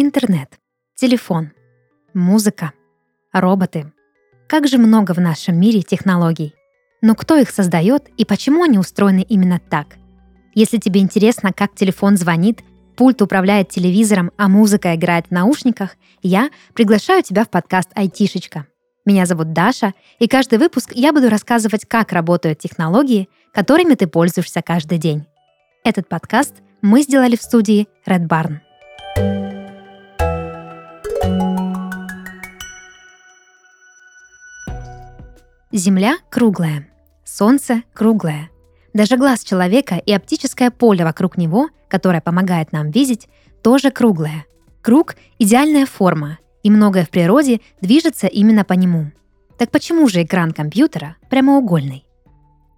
Интернет, телефон, музыка, роботы. Как же много в нашем мире технологий. Но кто их создает и почему они устроены именно так? Если тебе интересно, как телефон звонит, пульт управляет телевизором, а музыка играет в наушниках, я приглашаю тебя в подкаст «Айтишечка». Меня зовут Даша, и каждый выпуск я буду рассказывать, как работают технологии, которыми ты пользуешься каждый день. Этот подкаст мы сделали в студии Red Barn. Земля круглая, Солнце круглое. Даже глаз человека и оптическое поле вокруг него, которое помогает нам видеть, тоже круглое. Круг — идеальная форма, и многое в природе движется именно по нему. Так почему же экран компьютера прямоугольный?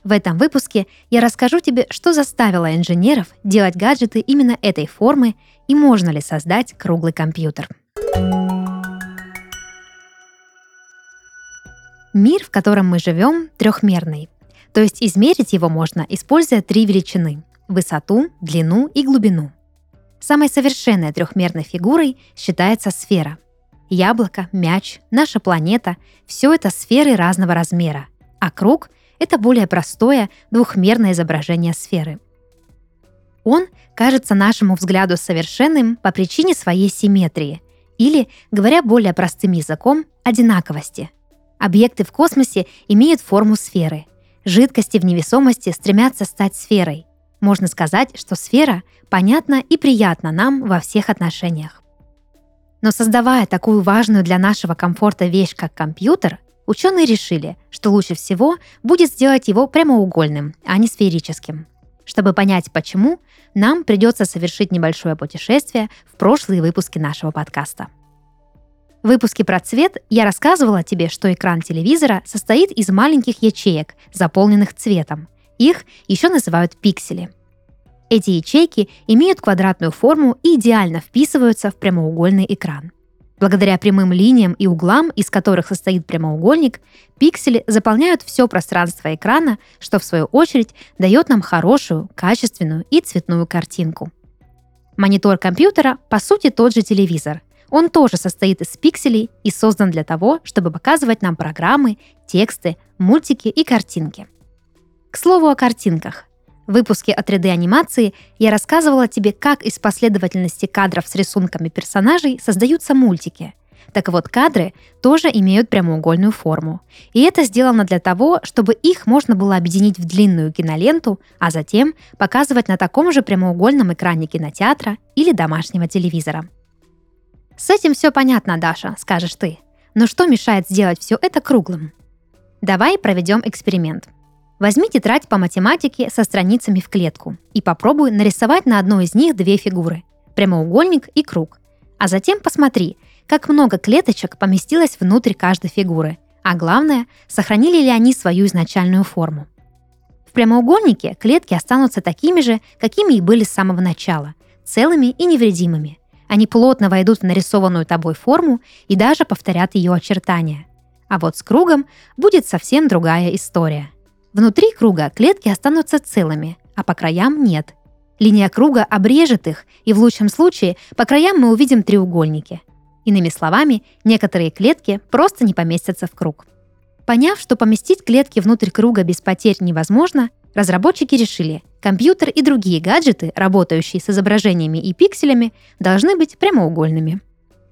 В этом выпуске я расскажу тебе, что заставило инженеров делать гаджеты именно этой формы и можно ли создать круглый компьютер. Мир, в котором мы живем, трехмерный. То есть измерить его можно, используя три величины – высоту, длину и глубину. Самой совершенной трехмерной фигурой считается сфера. Яблоко, мяч, наша планета – все это сферы разного размера, а круг – это более простое двухмерное изображение сферы. Он кажется нашему взгляду совершенным по причине своей симметрии или, говоря более простым языком, одинаковости – Объекты в космосе имеют форму сферы. Жидкости в невесомости стремятся стать сферой. Можно сказать, что сфера понятна и приятна нам во всех отношениях. Но создавая такую важную для нашего комфорта вещь, как компьютер, ученые решили, что лучше всего будет сделать его прямоугольным, а не сферическим. Чтобы понять почему, нам придется совершить небольшое путешествие в прошлые выпуски нашего подкаста – в выпуске про цвет я рассказывала тебе, что экран телевизора состоит из маленьких ячеек, заполненных цветом. Их еще называют пиксели. Эти ячейки имеют квадратную форму и идеально вписываются в прямоугольный экран. Благодаря прямым линиям и углам, из которых состоит прямоугольник, пиксели заполняют все пространство экрана, что в свою очередь дает нам хорошую, качественную и цветную картинку. Монитор компьютера по сути тот же телевизор, он тоже состоит из пикселей и создан для того, чтобы показывать нам программы, тексты, мультики и картинки. К слову о картинках. В выпуске о 3D-анимации я рассказывала тебе, как из последовательности кадров с рисунками персонажей создаются мультики. Так вот, кадры тоже имеют прямоугольную форму. И это сделано для того, чтобы их можно было объединить в длинную киноленту, а затем показывать на таком же прямоугольном экране кинотеатра или домашнего телевизора. С этим все понятно, Даша, скажешь ты. Но что мешает сделать все это круглым? Давай проведем эксперимент. Возьми тетрадь по математике со страницами в клетку и попробуй нарисовать на одной из них две фигуры – прямоугольник и круг. А затем посмотри, как много клеточек поместилось внутрь каждой фигуры, а главное, сохранили ли они свою изначальную форму. В прямоугольнике клетки останутся такими же, какими и были с самого начала, целыми и невредимыми. Они плотно войдут в нарисованную тобой форму и даже повторят ее очертания. А вот с кругом будет совсем другая история. Внутри круга клетки останутся целыми, а по краям нет. Линия круга обрежет их, и в лучшем случае по краям мы увидим треугольники. Иными словами, некоторые клетки просто не поместятся в круг. Поняв, что поместить клетки внутрь круга без потерь невозможно, разработчики решили, Компьютер и другие гаджеты, работающие с изображениями и пикселями, должны быть прямоугольными.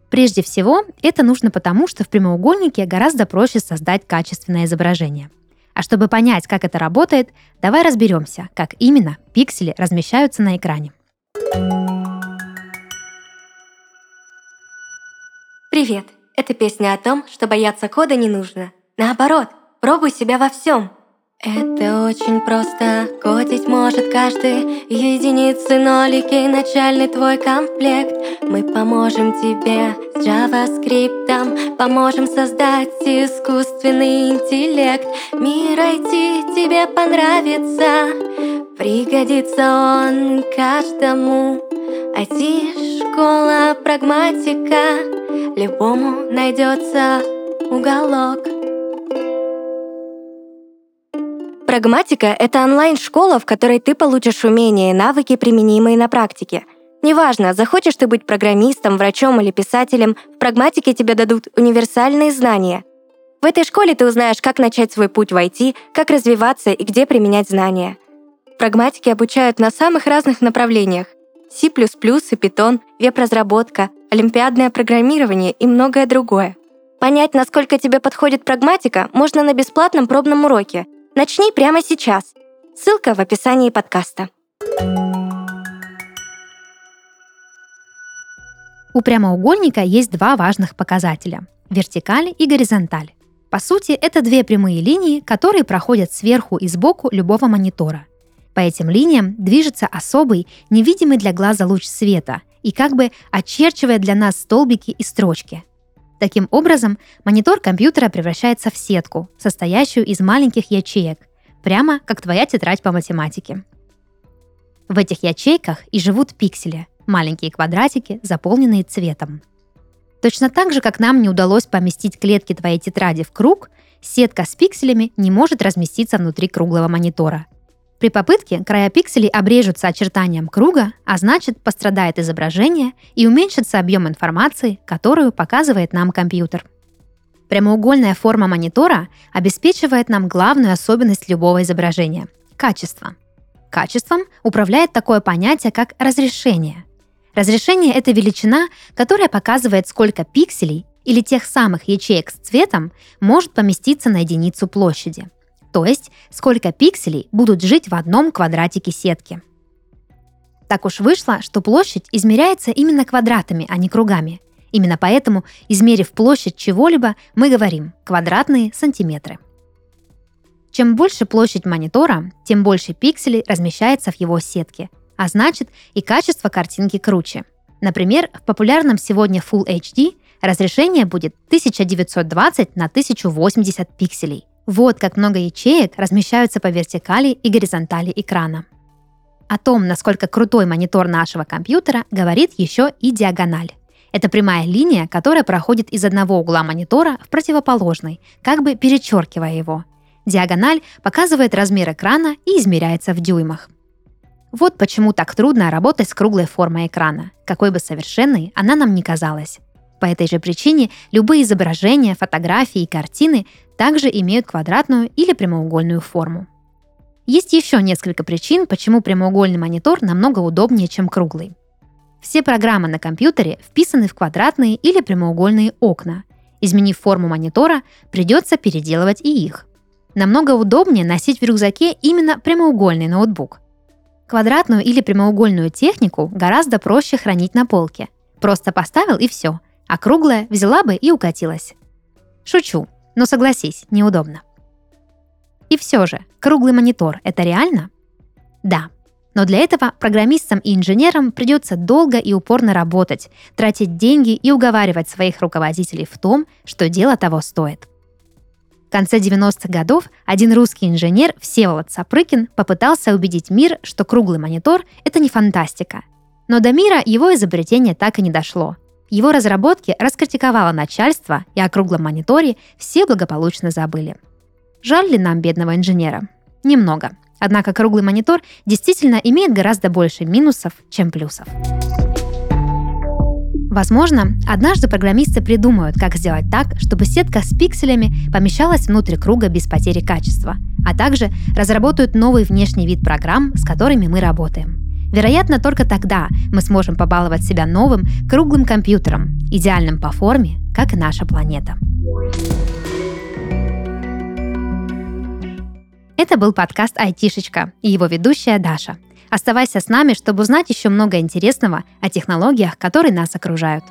Прежде всего, это нужно потому, что в прямоугольнике гораздо проще создать качественное изображение. А чтобы понять, как это работает, давай разберемся, как именно пиксели размещаются на экране. Привет! Это песня о том, что бояться кода не нужно. Наоборот, пробуй себя во всем. Это очень просто, кодить может каждый. Единицы, нолики, начальный твой комплект. Мы поможем тебе с JavaScript Поможем создать искусственный интеллект. Мир IT тебе понравится. Пригодится он каждому. IT-школа, прагматика. Любому найдется уголок Прагматика — это онлайн-школа, в которой ты получишь умения и навыки, применимые на практике. Неважно, захочешь ты быть программистом, врачом или писателем, в прагматике тебе дадут универсальные знания. В этой школе ты узнаешь, как начать свой путь в IT, как развиваться и где применять знания. Прагматики обучают на самых разных направлениях. C++ и Python, веб-разработка, олимпиадное программирование и многое другое. Понять, насколько тебе подходит прагматика, можно на бесплатном пробном уроке. Начни прямо сейчас. Ссылка в описании подкаста. У прямоугольника есть два важных показателя – вертикаль и горизонталь. По сути, это две прямые линии, которые проходят сверху и сбоку любого монитора. По этим линиям движется особый, невидимый для глаза луч света и как бы очерчивает для нас столбики и строчки. Таким образом, монитор компьютера превращается в сетку, состоящую из маленьких ячеек, прямо как твоя тетрадь по математике. В этих ячейках и живут пиксели – маленькие квадратики, заполненные цветом. Точно так же, как нам не удалось поместить клетки твоей тетради в круг, сетка с пикселями не может разместиться внутри круглого монитора. При попытке края пикселей обрежутся очертанием круга, а значит пострадает изображение и уменьшится объем информации, которую показывает нам компьютер. Прямоугольная форма монитора обеспечивает нам главную особенность любого изображения – качество. Качеством управляет такое понятие, как разрешение. Разрешение — это величина, которая показывает, сколько пикселей или тех самых ячеек с цветом может поместиться на единицу площади. То есть, сколько пикселей будут жить в одном квадратике сетки. Так уж вышло, что площадь измеряется именно квадратами, а не кругами. Именно поэтому, измерив площадь чего-либо, мы говорим квадратные сантиметры. Чем больше площадь монитора, тем больше пикселей размещается в его сетке, а значит и качество картинки круче. Например, в популярном сегодня Full HD разрешение будет 1920 на 1080 пикселей. Вот как много ячеек размещаются по вертикали и горизонтали экрана. О том, насколько крутой монитор нашего компьютера, говорит еще и диагональ. Это прямая линия, которая проходит из одного угла монитора в противоположный, как бы перечеркивая его. Диагональ показывает размер экрана и измеряется в дюймах. Вот почему так трудно работать с круглой формой экрана, какой бы совершенной она нам ни казалась. По этой же причине любые изображения, фотографии и картины также имеют квадратную или прямоугольную форму. Есть еще несколько причин, почему прямоугольный монитор намного удобнее, чем круглый. Все программы на компьютере вписаны в квадратные или прямоугольные окна. Изменив форму монитора, придется переделывать и их. Намного удобнее носить в рюкзаке именно прямоугольный ноутбук – Квадратную или прямоугольную технику гораздо проще хранить на полке. Просто поставил и все, а круглая взяла бы и укатилась. Шучу, но согласись, неудобно. И все же, круглый монитор – это реально? Да. Но для этого программистам и инженерам придется долго и упорно работать, тратить деньги и уговаривать своих руководителей в том, что дело того стоит – в конце 90-х годов один русский инженер Всеволод Сапрыкин попытался убедить мир, что круглый монитор — это не фантастика. Но до мира его изобретение так и не дошло. Его разработки раскритиковало начальство, и о круглом мониторе все благополучно забыли. Жаль ли нам бедного инженера? Немного. Однако круглый монитор действительно имеет гораздо больше минусов, чем плюсов. Возможно, однажды программисты придумают, как сделать так, чтобы сетка с пикселями помещалась внутрь круга без потери качества, а также разработают новый внешний вид программ, с которыми мы работаем. Вероятно, только тогда мы сможем побаловать себя новым круглым компьютером, идеальным по форме, как и наша планета. Это был подкаст «Айтишечка» и его ведущая Даша – Оставайся с нами, чтобы узнать еще много интересного о технологиях, которые нас окружают.